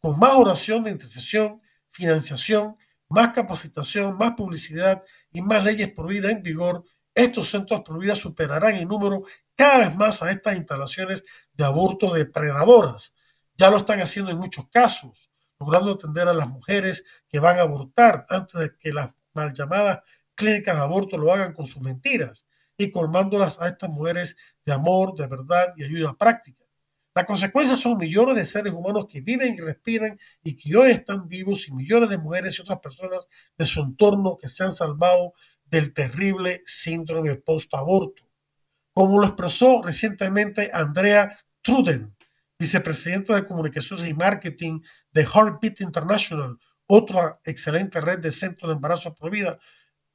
Con más oración de intercesión, financiación, más capacitación, más publicidad y más leyes por vida en vigor, estos centros por vida superarán en número cada vez más a estas instalaciones de aborto depredadoras. Ya lo están haciendo en muchos casos, logrando atender a las mujeres que van a abortar antes de que las mal llamadas clínicas de aborto lo hagan con sus mentiras y colmándolas a estas mujeres de amor, de verdad y ayuda práctica. La consecuencia son millones de seres humanos que viven y respiran y que hoy están vivos y millones de mujeres y otras personas de su entorno que se han salvado del terrible síndrome post-aborto. Como lo expresó recientemente Andrea Truden, vicepresidenta de comunicaciones y marketing de Heartbeat International, otra excelente red de centros de embarazo por vida,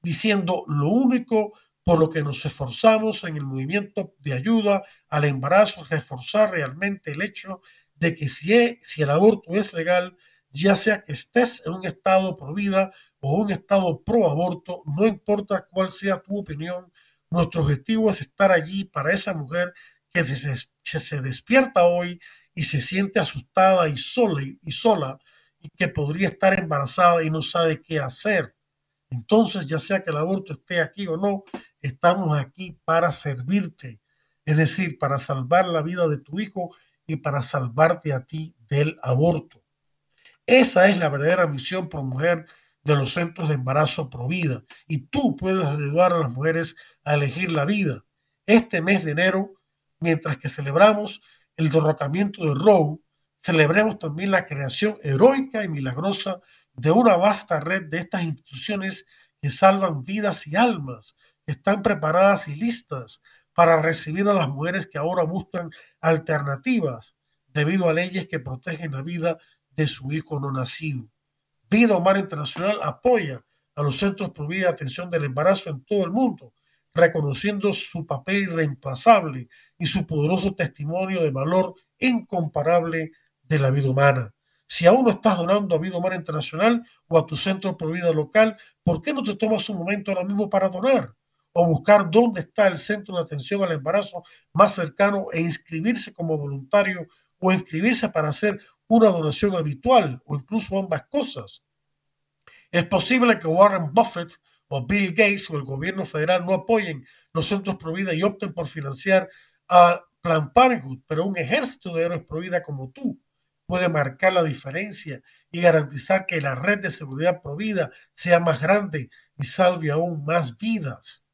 diciendo lo único por lo que nos esforzamos en el movimiento de ayuda al embarazo, reforzar realmente el hecho de que si, e, si el aborto es legal, ya sea que estés en un estado pro vida o un estado pro aborto, no importa cuál sea tu opinión, nuestro objetivo es estar allí para esa mujer que se despierta hoy y se siente asustada y sola, y sola y que podría estar embarazada y no sabe qué hacer. Entonces, ya sea que el aborto esté aquí o no, estamos aquí para servirte, es decir, para salvar la vida de tu hijo y para salvarte a ti del aborto. Esa es la verdadera misión por mujer de los centros de embarazo pro vida y tú puedes ayudar a las mujeres a elegir la vida. Este mes de enero, mientras que celebramos el derrocamiento de Roe, celebremos también la creación heroica y milagrosa de una vasta red de estas instituciones que salvan vidas y almas están preparadas y listas para recibir a las mujeres que ahora buscan alternativas debido a leyes que protegen la vida de su hijo no nacido. Vida Humana Internacional apoya a los centros por vida de atención del embarazo en todo el mundo, reconociendo su papel irreemplazable y su poderoso testimonio de valor incomparable de la vida humana. Si aún no estás donando a Vida Humana Internacional o a tu centro por vida local, ¿por qué no te tomas un momento ahora mismo para donar? O buscar dónde está el centro de atención al embarazo más cercano e inscribirse como voluntario o inscribirse para hacer una donación habitual o incluso ambas cosas. Es posible que Warren Buffett o Bill Gates o el gobierno federal no apoyen los centros Provida y opten por financiar a Plan Parenthood, pero un ejército de héroes Provida como tú puede marcar la diferencia y garantizar que la red de seguridad Provida sea más grande y salve aún más vidas.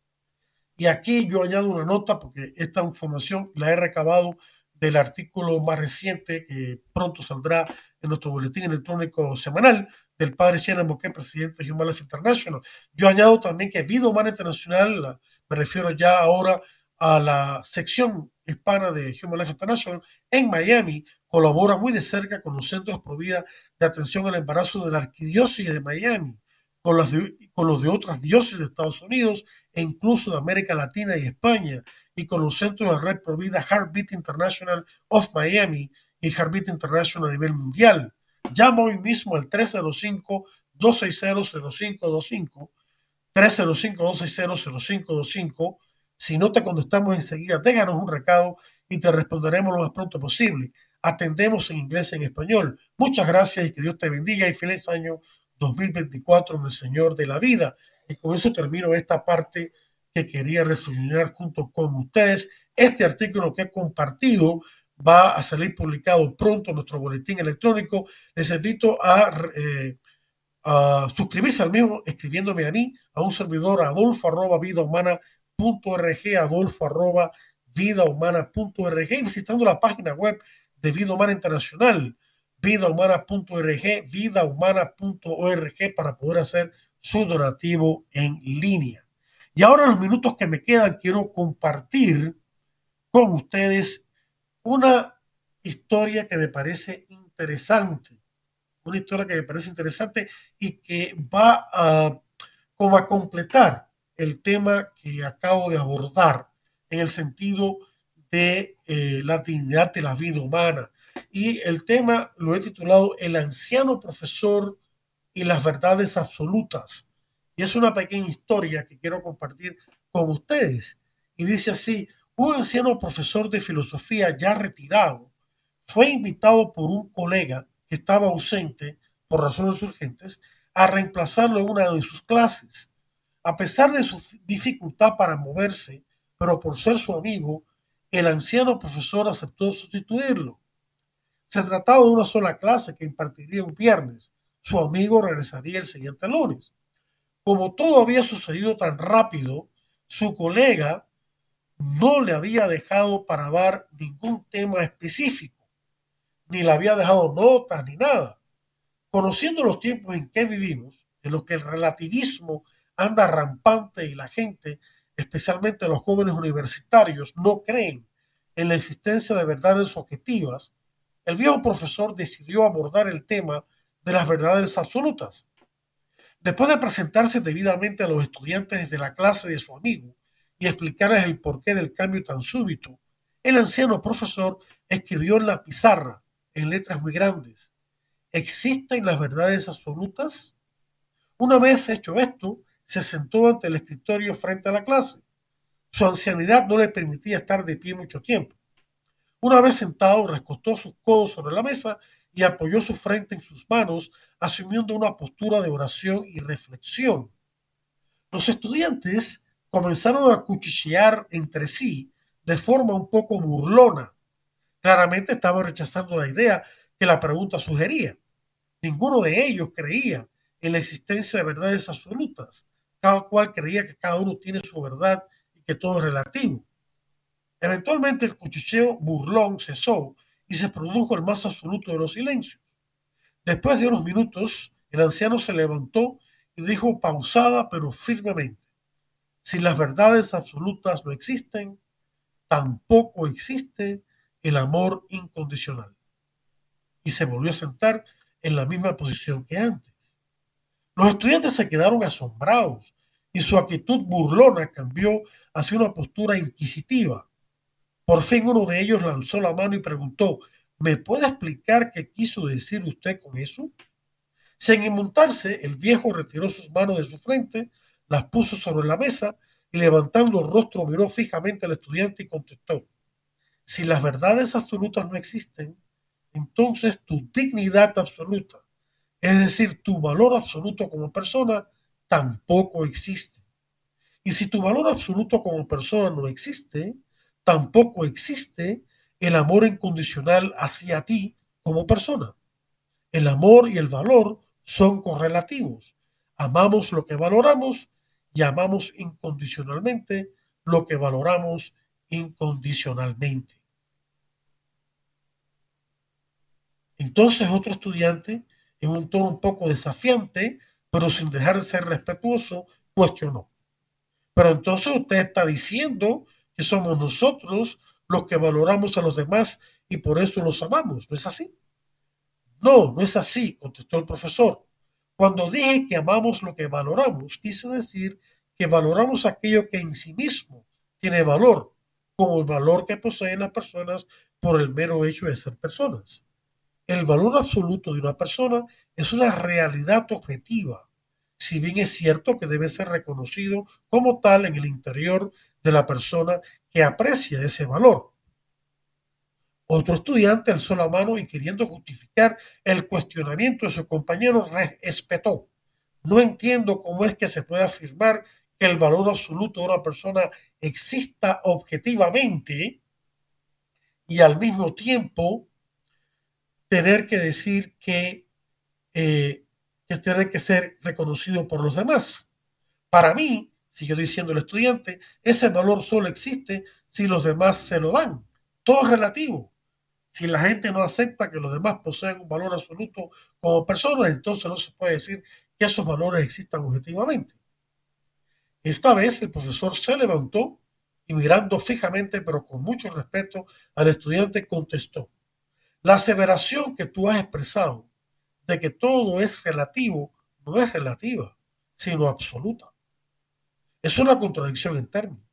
Y aquí yo añado una nota porque esta información la he recabado del artículo más reciente que pronto saldrá en nuestro boletín electrónico semanal del padre Shannon Bouquet, presidente de Human Life International. Yo añado también que Vida Humana Internacional, me refiero ya ahora a la sección hispana de Human Life International en Miami, colabora muy de cerca con los centros pro vida de atención al embarazo de la arquidiócesis de Miami con, las con los de otras diócesis de Estados Unidos e incluso de América Latina y España, y con los centros de la red Provida Heartbeat International of Miami y Heartbeat International a nivel mundial. Llama hoy mismo al 305-260-0525, 305-260-0525. Si no te contestamos enseguida, déjanos un recado y te responderemos lo más pronto posible. Atendemos en inglés y en español. Muchas gracias y que Dios te bendiga y feliz año 2024 en Señor de la vida. Y con eso termino esta parte que quería reflexionar junto con ustedes. Este artículo que he compartido va a salir publicado pronto en nuestro boletín electrónico. Les invito a, eh, a suscribirse al mismo escribiéndome a mí, a un servidor adolfo arroba vida punto rg, adolfo arroba vida humana punto rg, visitando la página web de Vida Humana Internacional, vidahumana.org, vidahumana.org para poder hacer su donativo en línea. Y ahora en los minutos que me quedan quiero compartir con ustedes una historia que me parece interesante, una historia que me parece interesante y que va a, como a completar el tema que acabo de abordar en el sentido de eh, la dignidad de la vida humana. Y el tema lo he titulado El anciano profesor y las verdades absolutas. Y es una pequeña historia que quiero compartir con ustedes. Y dice así, un anciano profesor de filosofía ya retirado fue invitado por un colega que estaba ausente por razones urgentes a reemplazarlo en una de sus clases. A pesar de su dificultad para moverse, pero por ser su amigo, el anciano profesor aceptó sustituirlo. Se trataba de una sola clase que impartiría un viernes. Su amigo regresaría el siguiente lunes. Como todo había sucedido tan rápido, su colega no le había dejado para dar ningún tema específico, ni le había dejado notas ni nada. Conociendo los tiempos en que vivimos, en los que el relativismo anda rampante y la gente especialmente los jóvenes universitarios, no creen en la existencia de verdades objetivas, el viejo profesor decidió abordar el tema de las verdades absolutas. Después de presentarse debidamente a los estudiantes de la clase de su amigo y explicarles el porqué del cambio tan súbito, el anciano profesor escribió en la pizarra, en letras muy grandes, ¿existen las verdades absolutas? Una vez hecho esto, se sentó ante el escritorio frente a la clase. Su ancianidad no le permitía estar de pie mucho tiempo. Una vez sentado, recostó sus codos sobre la mesa y apoyó su frente en sus manos, asumiendo una postura de oración y reflexión. Los estudiantes comenzaron a cuchichear entre sí de forma un poco burlona. Claramente estaban rechazando la idea que la pregunta sugería. Ninguno de ellos creía en la existencia de verdades absolutas cada cual creía que cada uno tiene su verdad y que todo es relativo. Eventualmente el cuchicheo burlón cesó y se produjo el más absoluto de los silencios. Después de unos minutos, el anciano se levantó y dijo pausada pero firmemente, si las verdades absolutas no existen, tampoco existe el amor incondicional. Y se volvió a sentar en la misma posición que antes. Los estudiantes se quedaron asombrados y su actitud burlona cambió hacia una postura inquisitiva. Por fin uno de ellos lanzó la mano y preguntó, ¿me puede explicar qué quiso decir usted con eso? Sin inmontarse, el viejo retiró sus manos de su frente, las puso sobre la mesa y levantando el rostro miró fijamente al estudiante y contestó, si las verdades absolutas no existen, entonces tu dignidad absoluta es decir, tu valor absoluto como persona tampoco existe. Y si tu valor absoluto como persona no existe, tampoco existe el amor incondicional hacia ti como persona. El amor y el valor son correlativos. Amamos lo que valoramos y amamos incondicionalmente lo que valoramos incondicionalmente. Entonces otro estudiante en un tono un poco desafiante, pero sin dejar de ser respetuoso, cuestionó. Pero entonces usted está diciendo somos nosotros los que valoramos a los demás y por eso los amamos, ¿no es así? No, no es así, contestó el profesor, Cuando dije que amamos lo que valoramos, quise decir que valoramos aquello que en sí mismo tiene valor, como el valor que poseen las personas por el mero hecho de ser personas. El valor absoluto de una persona es una realidad objetiva, si bien es cierto que debe ser reconocido como tal en el interior de la persona que aprecia ese valor. Otro estudiante alzó la mano y queriendo justificar el cuestionamiento de su compañero respetó. No entiendo cómo es que se puede afirmar que el valor absoluto de una persona exista objetivamente y al mismo tiempo tener que decir que, eh, que tiene que ser reconocido por los demás. Para mí, siguió diciendo el estudiante, ese valor solo existe si los demás se lo dan. Todo es relativo. Si la gente no acepta que los demás poseen un valor absoluto como personas, entonces no se puede decir que esos valores existan objetivamente. Esta vez el profesor se levantó y mirando fijamente, pero con mucho respeto, al estudiante contestó, la aseveración que tú has expresado de que todo es relativo no es relativa, sino absoluta. Es una contradicción en términos.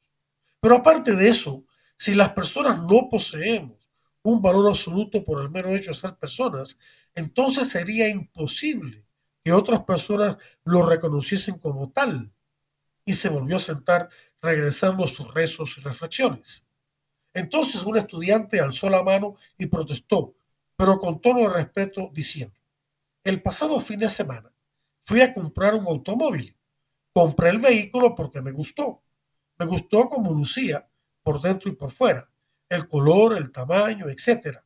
Pero aparte de eso, si las personas no poseemos un valor absoluto por el mero hecho de ser personas, entonces sería imposible que otras personas lo reconociesen como tal. Y se volvió a sentar regresando a sus rezos y reflexiones. Entonces un estudiante alzó la mano y protestó, pero con tono de respeto, diciendo, el pasado fin de semana fui a comprar un automóvil. Compré el vehículo porque me gustó. Me gustó como lucía por dentro y por fuera, el color, el tamaño, etc.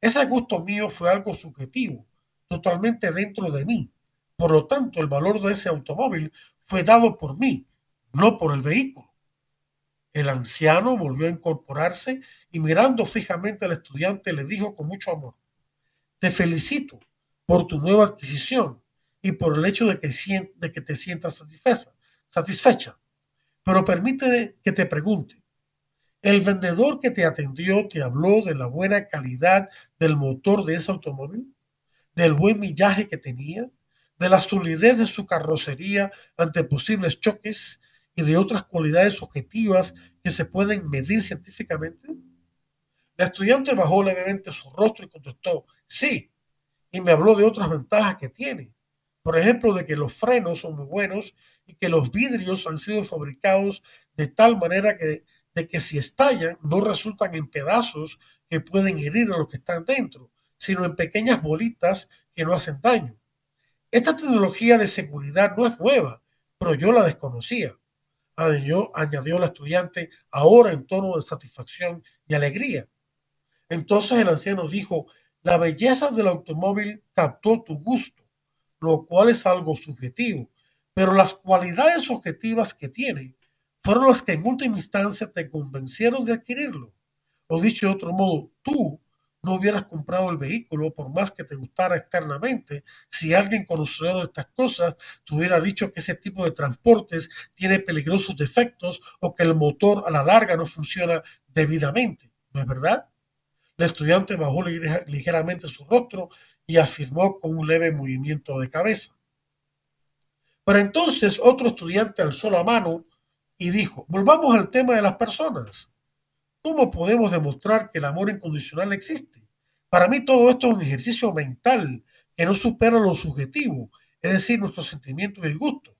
Ese gusto mío fue algo subjetivo, totalmente dentro de mí. Por lo tanto, el valor de ese automóvil fue dado por mí, no por el vehículo. El anciano volvió a incorporarse y mirando fijamente al estudiante le dijo con mucho amor, te felicito por tu nueva adquisición y por el hecho de que, de que te sientas satisfecha, satisfecha. Pero permite que te pregunte, ¿el vendedor que te atendió te habló de la buena calidad del motor de ese automóvil? ¿Del buen millaje que tenía? ¿De la solidez de su carrocería ante posibles choques? y de otras cualidades objetivas que se pueden medir científicamente? La estudiante bajó levemente su rostro y contestó, sí, y me habló de otras ventajas que tiene. Por ejemplo, de que los frenos son muy buenos y que los vidrios han sido fabricados de tal manera que, de que si estallan no resultan en pedazos que pueden herir a los que están dentro, sino en pequeñas bolitas que no hacen daño. Esta tecnología de seguridad no es nueva, pero yo la desconocía añadió, añadió la estudiante, ahora en tono de satisfacción y alegría. Entonces el anciano dijo, la belleza del automóvil captó tu gusto, lo cual es algo subjetivo, pero las cualidades objetivas que tiene fueron las que en última instancia te convencieron de adquirirlo. O dicho de otro modo, tú no hubieras comprado el vehículo por más que te gustara externamente si alguien conocedor de estas cosas te hubiera dicho que ese tipo de transportes tiene peligrosos defectos o que el motor a la larga no funciona debidamente. ¿No es verdad? El estudiante bajó ligeramente su rostro y afirmó con un leve movimiento de cabeza. Pero entonces otro estudiante alzó la mano y dijo, volvamos al tema de las personas. ¿Cómo podemos demostrar que el amor incondicional existe? Para mí todo esto es un ejercicio mental que no supera lo subjetivo, es decir, nuestros sentimientos y gustos.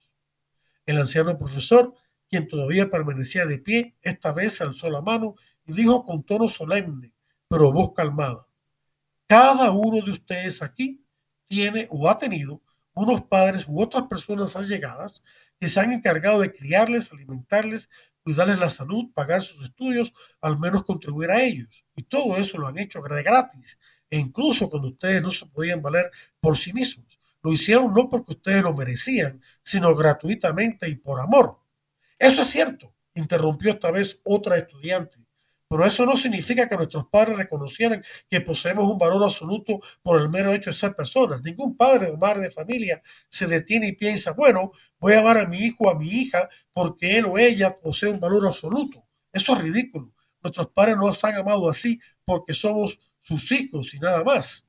El anciano profesor, quien todavía permanecía de pie, esta vez alzó la mano y dijo con tono solemne, pero voz calmada, cada uno de ustedes aquí tiene o ha tenido unos padres u otras personas allegadas que se han encargado de criarles, alimentarles, cuidarles la salud, pagar sus estudios, al menos contribuir a ellos. Y todo eso lo han hecho gratis. E incluso cuando ustedes no se podían valer por sí mismos. Lo hicieron no porque ustedes lo merecían, sino gratuitamente y por amor. Eso es cierto, interrumpió esta vez otra estudiante. Pero eso no significa que nuestros padres reconocieran que poseemos un valor absoluto por el mero hecho de ser personas. Ningún padre o madre de familia se detiene y piensa, bueno, voy a amar a mi hijo o a mi hija porque él o ella posee un valor absoluto. Eso es ridículo. Nuestros padres nos han amado así porque somos sus hijos y nada más.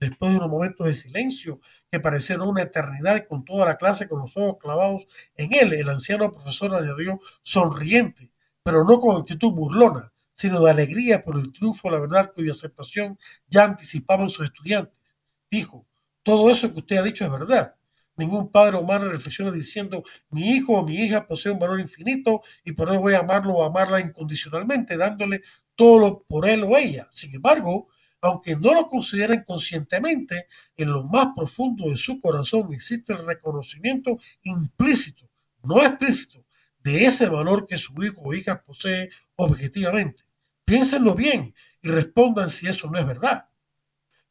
Después de unos momentos de silencio que parecieron una eternidad con toda la clase con los ojos clavados en él, el anciano profesor añadió sonriente, pero no con actitud burlona, sino de alegría por el triunfo de la verdad cuya aceptación ya anticipaban sus estudiantes. Dijo, todo eso que usted ha dicho es verdad. Ningún padre humano reflexiona diciendo, mi hijo o mi hija posee un valor infinito y por eso voy a amarlo o amarla incondicionalmente, dándole todo lo por él o ella. Sin embargo, aunque no lo consideren conscientemente, en lo más profundo de su corazón existe el reconocimiento implícito, no explícito, de ese valor que su hijo o hija posee objetivamente. Piénsenlo bien y respondan si eso no es verdad.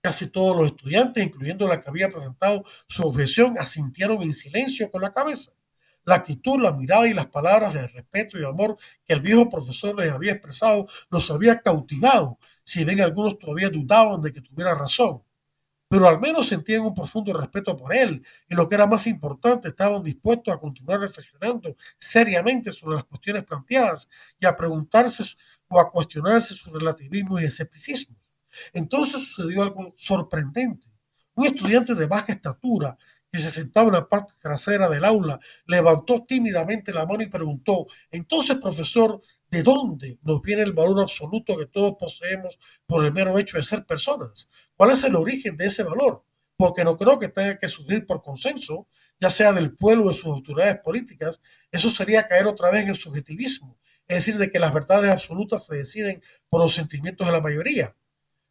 Casi todos los estudiantes, incluyendo la que había presentado su objeción, asintieron en silencio con la cabeza. La actitud, la mirada y las palabras de respeto y amor que el viejo profesor les había expresado los había cautivado, si bien algunos todavía dudaban de que tuviera razón. Pero al menos sentían un profundo respeto por él y lo que era más importante, estaban dispuestos a continuar reflexionando seriamente sobre las cuestiones planteadas y a preguntarse o a cuestionarse su relativismo y escepticismo. Entonces sucedió algo sorprendente. Un estudiante de baja estatura que se sentaba en la parte trasera del aula levantó tímidamente la mano y preguntó, entonces profesor, ¿de dónde nos viene el valor absoluto que todos poseemos por el mero hecho de ser personas? ¿Cuál es el origen de ese valor? Porque no creo que tenga que surgir por consenso, ya sea del pueblo o de sus autoridades políticas. Eso sería caer otra vez en el subjetivismo, es decir, de que las verdades absolutas se deciden por los sentimientos de la mayoría.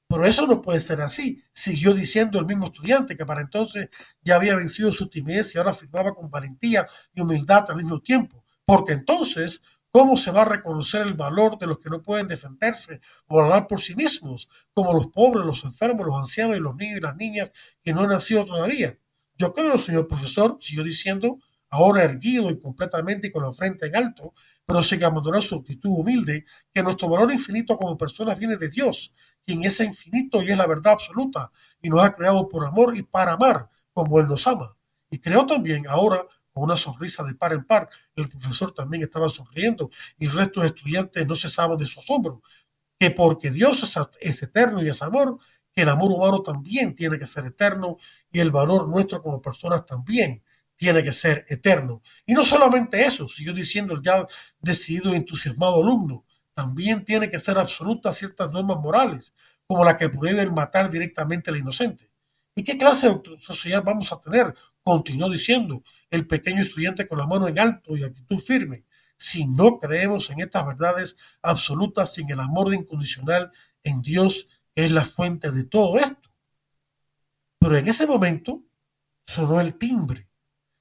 Pero eso no puede ser así, siguió diciendo el mismo estudiante que para entonces ya había vencido su timidez y ahora afirmaba con valentía y humildad al mismo tiempo. Porque entonces, ¿cómo se va a reconocer el valor de los que no pueden defenderse o hablar por sí mismos, como los pobres, los enfermos, los ancianos y los niños y las niñas que no han nacido todavía? Yo creo, señor profesor, siguió diciendo, ahora erguido y completamente con la frente en alto, pero sin abandonar su actitud humilde, que nuestro valor infinito como personas viene de Dios, quien es infinito y es la verdad absoluta, y nos ha creado por amor y para amar, como Él nos ama. Y creó también ahora con una sonrisa de par en par. El profesor también estaba sonriendo y el resto de estudiantes no cesaban de su asombro, que porque Dios es, eterno y es amor, que el amor humano también tiene que ser eterno y el valor nuestro como personas también tiene que ser eterno. Y no solamente eso, siguió diciendo el ya decidido y entusiasmado alumno, también tiene que ser absolutas ciertas normas morales, como la que prohíben matar directamente al inocente. ¿Y qué clase de sociedad vamos a tener? Continuó diciendo el pequeño estudiante con la mano en alto y actitud firme, si no creemos en estas verdades absolutas sin el amor incondicional en Dios, es la fuente de todo esto. Pero en ese momento sonó el timbre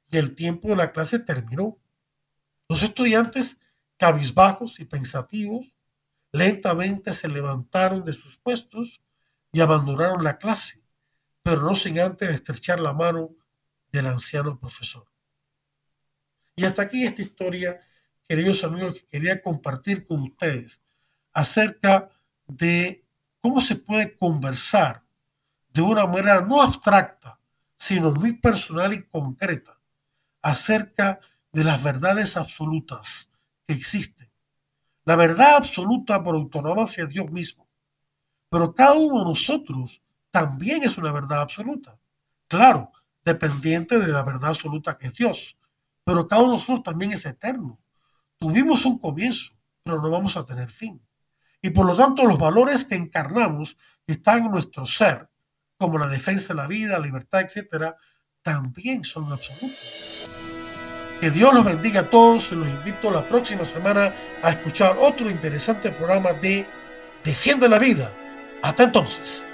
y el tiempo de la clase terminó. Los estudiantes cabizbajos y pensativos, lentamente se levantaron de sus puestos y abandonaron la clase, pero no sin antes estrechar la mano del anciano profesor. Y hasta aquí esta historia, queridos amigos, que quería compartir con ustedes acerca de cómo se puede conversar de una manera no abstracta, sino muy personal y concreta acerca de las verdades absolutas existe. La verdad absoluta por autonomía hacia Dios mismo. Pero cada uno de nosotros también es una verdad absoluta. Claro, dependiente de la verdad absoluta que es Dios. Pero cada uno de nosotros también es eterno. Tuvimos un comienzo, pero no vamos a tener fin. Y por lo tanto, los valores que encarnamos están en nuestro ser, como la defensa de la vida, la libertad, etcétera, también son absolutos. Que Dios los bendiga a todos y los invito la próxima semana a escuchar otro interesante programa de Defiende la Vida. Hasta entonces.